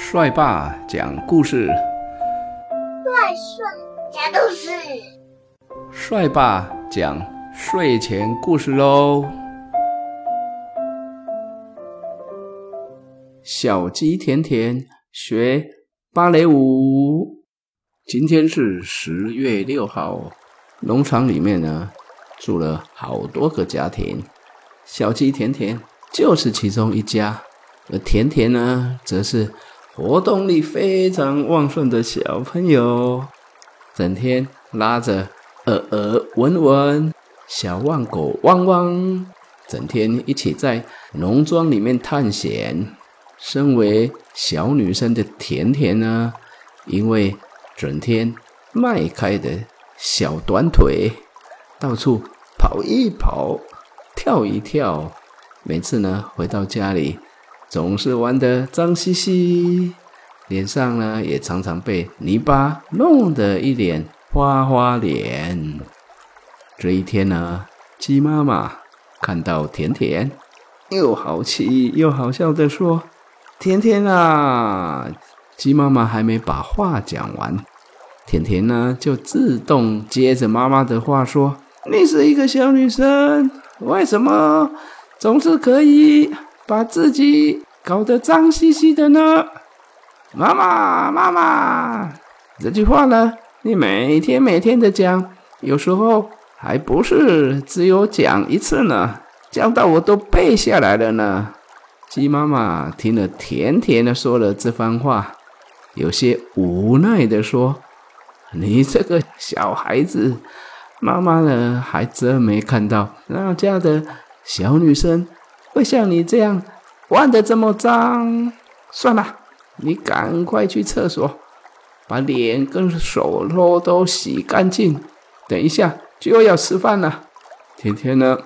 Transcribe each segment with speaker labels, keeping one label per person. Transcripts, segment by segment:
Speaker 1: 帅爸讲故事，
Speaker 2: 帅帅讲故事，
Speaker 1: 帅爸讲睡前故事喽。小鸡甜甜学芭蕾舞。今天是十月六号，农场里面呢住了好多个家庭，小鸡甜甜就是其中一家，而甜甜呢则是。活动力非常旺盛的小朋友，整天拉着鹅鹅、文文、小旺狗汪汪，整天一起在农庄里面探险。身为小女生的甜甜呢，因为整天迈开的小短腿，到处跑一跑、跳一跳，每次呢回到家里。总是玩得脏兮兮，脸上呢也常常被泥巴弄得一脸花花脸。这一天呢，鸡妈妈看到甜甜，又好奇又好笑的说：“甜甜啊！”鸡妈妈还没把话讲完，甜甜呢就自动接着妈妈的话说：“你是一个小女生，为什么总是可以？”把自己搞得脏兮兮的呢，妈妈，妈妈，这句话呢，你每天每天的讲，有时候还不是只有讲一次呢，讲到我都背下来了呢。鸡妈妈听了甜甜的说了这番话，有些无奈的说：“你这个小孩子，妈妈呢还真没看到那家的小女生。”会像你这样玩的这么脏？算了，你赶快去厕所，把脸跟手都都洗干净。等一下就要吃饭了。甜甜呢，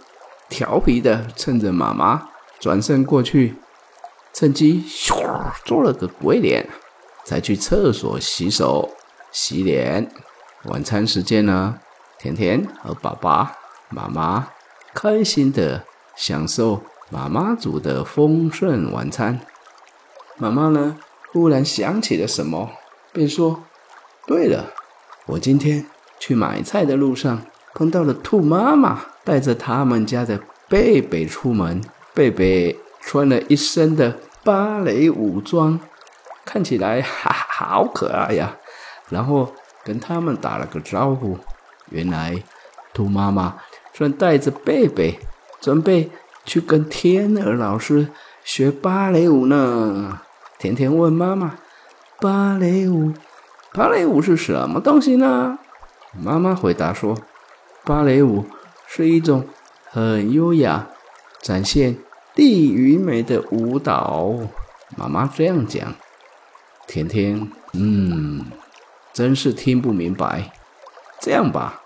Speaker 1: 调皮的趁着妈妈转身过去，趁机咻做了个鬼脸，才去厕所洗手洗脸。晚餐时间呢，甜甜和爸爸妈妈开心的享受。妈妈煮的丰盛晚餐，妈妈呢？忽然想起了什么，便说：“对了，我今天去买菜的路上碰到了兔妈妈，带着他们家的贝贝出门。贝贝穿了一身的芭蕾舞装，看起来哈好可爱呀。然后跟他们打了个招呼。原来兔妈妈正带着贝贝准备。”去跟天儿老师学芭蕾舞呢？甜甜问妈妈：“芭蕾舞，芭蕾舞是什么东西呢？”妈妈回答说：“芭蕾舞是一种很优雅、展现地与美的舞蹈。”妈妈这样讲。甜甜，嗯，真是听不明白。这样吧，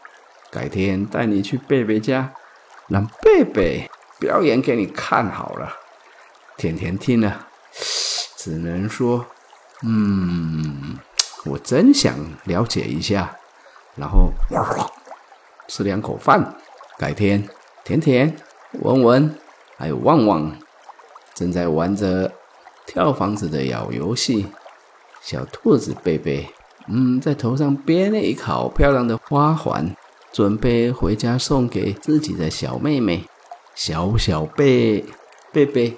Speaker 1: 改天带你去贝贝家，让贝贝。表演给你看好了，甜甜听了，只能说：“嗯，我真想了解一下。”然后吃两口饭。改天，甜甜、文文还有旺旺正在玩着跳房子的小游戏。小兔子贝贝，嗯，在头上编了一个好漂亮的花环，准备回家送给自己的小妹妹。小小贝贝贝，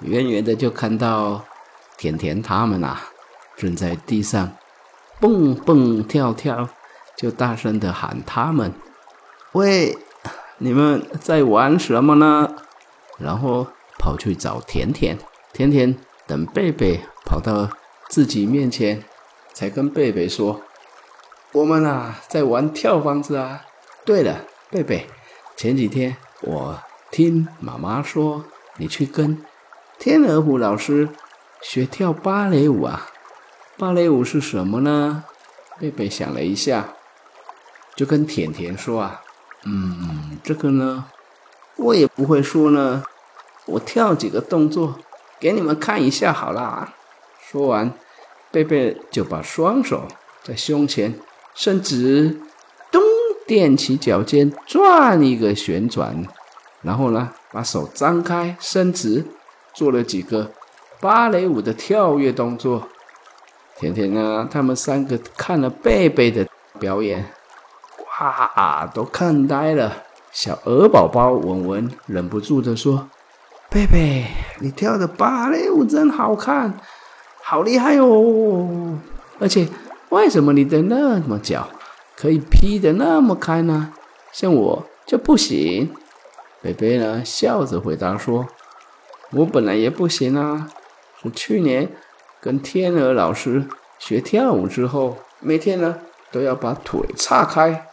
Speaker 1: 远远的就看到甜甜他们呐，正在地上蹦蹦跳跳，就大声的喊他们：“喂，你们在玩什么呢？”然后跑去找甜甜，甜甜等贝贝跑到自己面前，才跟贝贝说：“我们啊，在玩跳房子啊。对了，贝贝，前几天我……”听妈妈说，你去跟天鹅湖老师学跳芭蕾舞啊？芭蕾舞是什么呢？贝贝想了一下，就跟甜甜说啊：“嗯，这个呢，我也不会说呢。我跳几个动作给你们看一下好啦。”说完，贝贝就把双手在胸前伸直，咚，踮起脚尖转一个旋转。然后呢，把手张开伸直，做了几个芭蕾舞的跳跃动作，甜甜呢，他们三个看了贝贝的表演，哇，都看呆了。小鹅宝宝文文忍不住的说：“贝贝，你跳的芭蕾舞真好看，好厉害哦！而且，为什么你的那么脚可以劈得那么开呢？像我就不行。”贝贝呢，笑着回答说：“我本来也不行啊，是去年。”跟天鹅老师学跳舞之后，每天呢都要把腿岔开，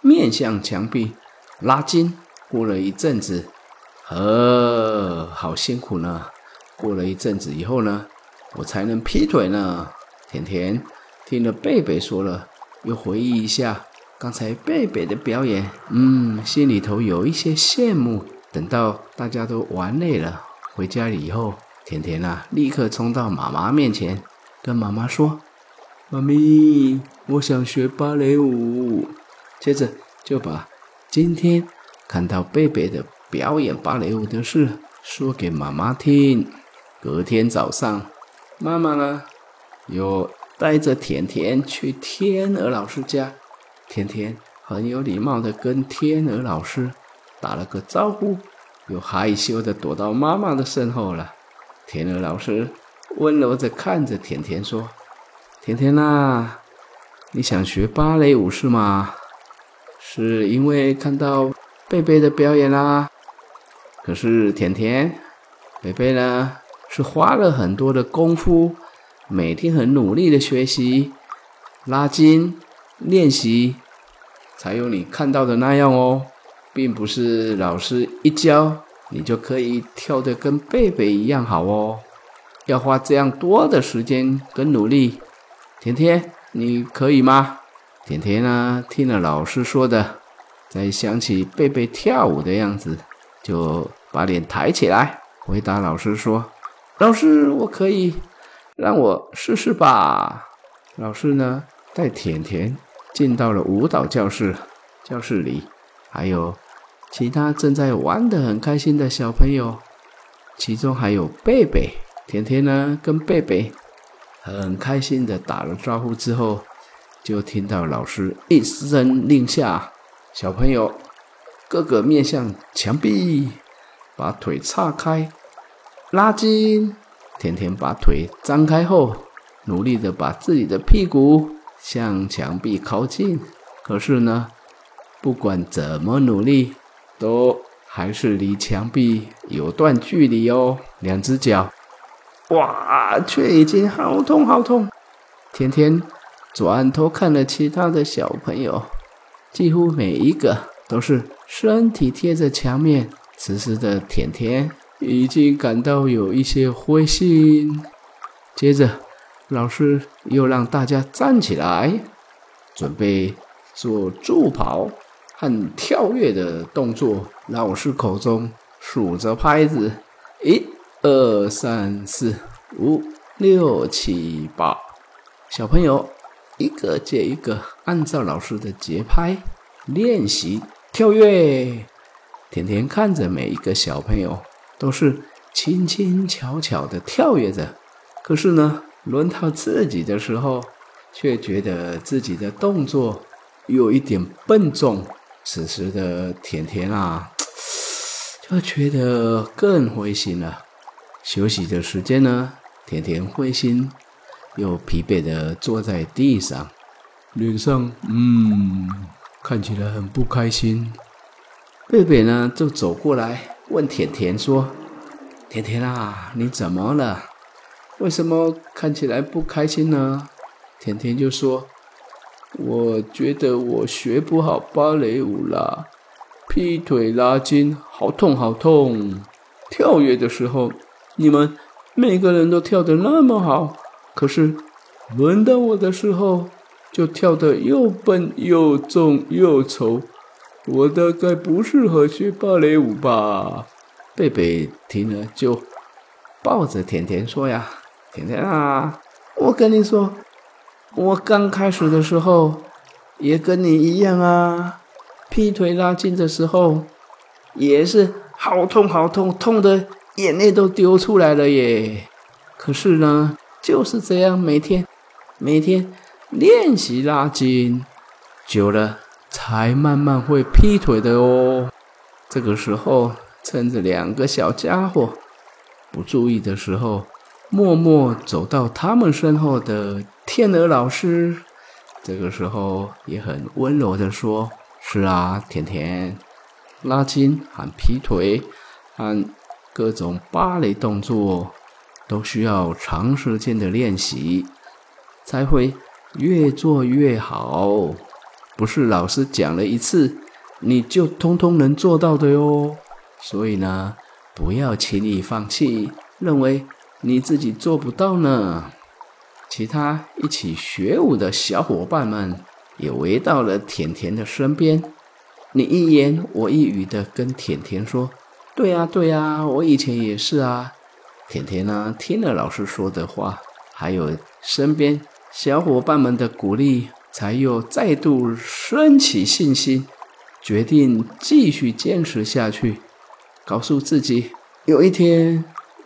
Speaker 1: 面向墙壁拉筋。过了一阵子，呃，好辛苦呢。过了一阵子以后呢，我才能劈腿呢。甜甜听了贝贝说了，又回忆一下刚才贝贝的表演，嗯，心里头有一些羡慕。等到大家都玩累了，回家以后。甜甜啊，立刻冲到妈妈面前，跟妈妈说：“妈咪，我想学芭蕾舞。”接着就把今天看到贝贝的表演芭蕾舞的事说给妈妈听。隔天早上，妈妈呢又带着甜甜去天鹅老师家。甜甜很有礼貌的跟天鹅老师打了个招呼，又害羞的躲到妈妈的身后了。天鹅老师温柔的看着甜甜说：“甜甜呐，你想学芭蕾舞是吗？是因为看到贝贝的表演啦？可是甜甜，贝贝呢是花了很多的功夫，每天很努力的学习、拉筋、练习，才有你看到的那样哦，并不是老师一教。”你就可以跳得跟贝贝一样好哦，要花这样多的时间跟努力，甜甜，你可以吗？甜甜呢，听了老师说的，再想起贝贝跳舞的样子，就把脸抬起来，回答老师说：“老师，我可以，让我试试吧。”老师呢，带甜甜进到了舞蹈教室，教室里还有。其他正在玩的很开心的小朋友，其中还有贝贝。甜甜呢，跟贝贝很开心的打了招呼之后，就听到老师一声令下：“小朋友，个个面向墙壁，把腿岔开，拉筋。”甜甜把腿张开后，努力的把自己的屁股向墙壁靠近。可是呢，不管怎么努力，都还是离墙壁有段距离哦，两只脚，哇，却已经好痛好痛。甜甜转头看了其他的小朋友，几乎每一个都是身体贴着墙面。此时的甜甜已经感到有一些灰心。接着，老师又让大家站起来，准备做助跑。和跳跃的动作，老师口中数着拍子，一、二、三、四、五、六、七、八，小朋友一个接一个按照老师的节拍练习跳跃。甜甜看着每一个小朋友都是轻轻巧巧的跳跃着，可是呢，轮到自己的时候，却觉得自己的动作有一点笨重。此时的甜甜啊，就觉得更灰心了。休息的时间呢，甜甜灰心又疲惫的坐在地上，脸上嗯看起来很不开心。贝贝呢就走过来问甜甜说：“甜甜啊，你怎么了？为什么看起来不开心呢？”甜甜就说。我觉得我学不好芭蕾舞啦，劈腿拉筋好痛好痛。跳跃的时候，你们每个人都跳得那么好，可是轮到我的时候，就跳得又笨又重又丑。我大概不适合学芭蕾舞吧？贝贝听了就抱着甜甜说呀：“甜甜啊，我跟你说。”我刚开始的时候也跟你一样啊，劈腿拉筋的时候也是好痛好痛，痛的眼泪都丢出来了耶。可是呢，就是这样每天每天练习拉筋，久了才慢慢会劈腿的哦。这个时候，趁着两个小家伙不注意的时候，默默走到他们身后的天鹅老师，这个时候也很温柔的说：“是啊，甜甜，拉筋和劈腿，和各种芭蕾动作，都需要长时间的练习，才会越做越好。不是老师讲了一次。”你就通通能做到的哟，所以呢，不要轻易放弃，认为你自己做不到呢。其他一起学舞的小伙伴们也围到了甜甜的身边，你一言我一语的跟甜甜说：“对呀，对呀，我以前也是啊。”甜甜呢，听了老师说的话，还有身边小伙伴们的鼓励，才又再度升起信心。决定继续坚持下去，告诉自己，有一天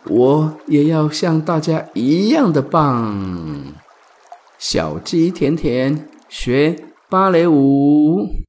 Speaker 1: 我也要像大家一样的棒。小鸡甜甜学芭蕾舞。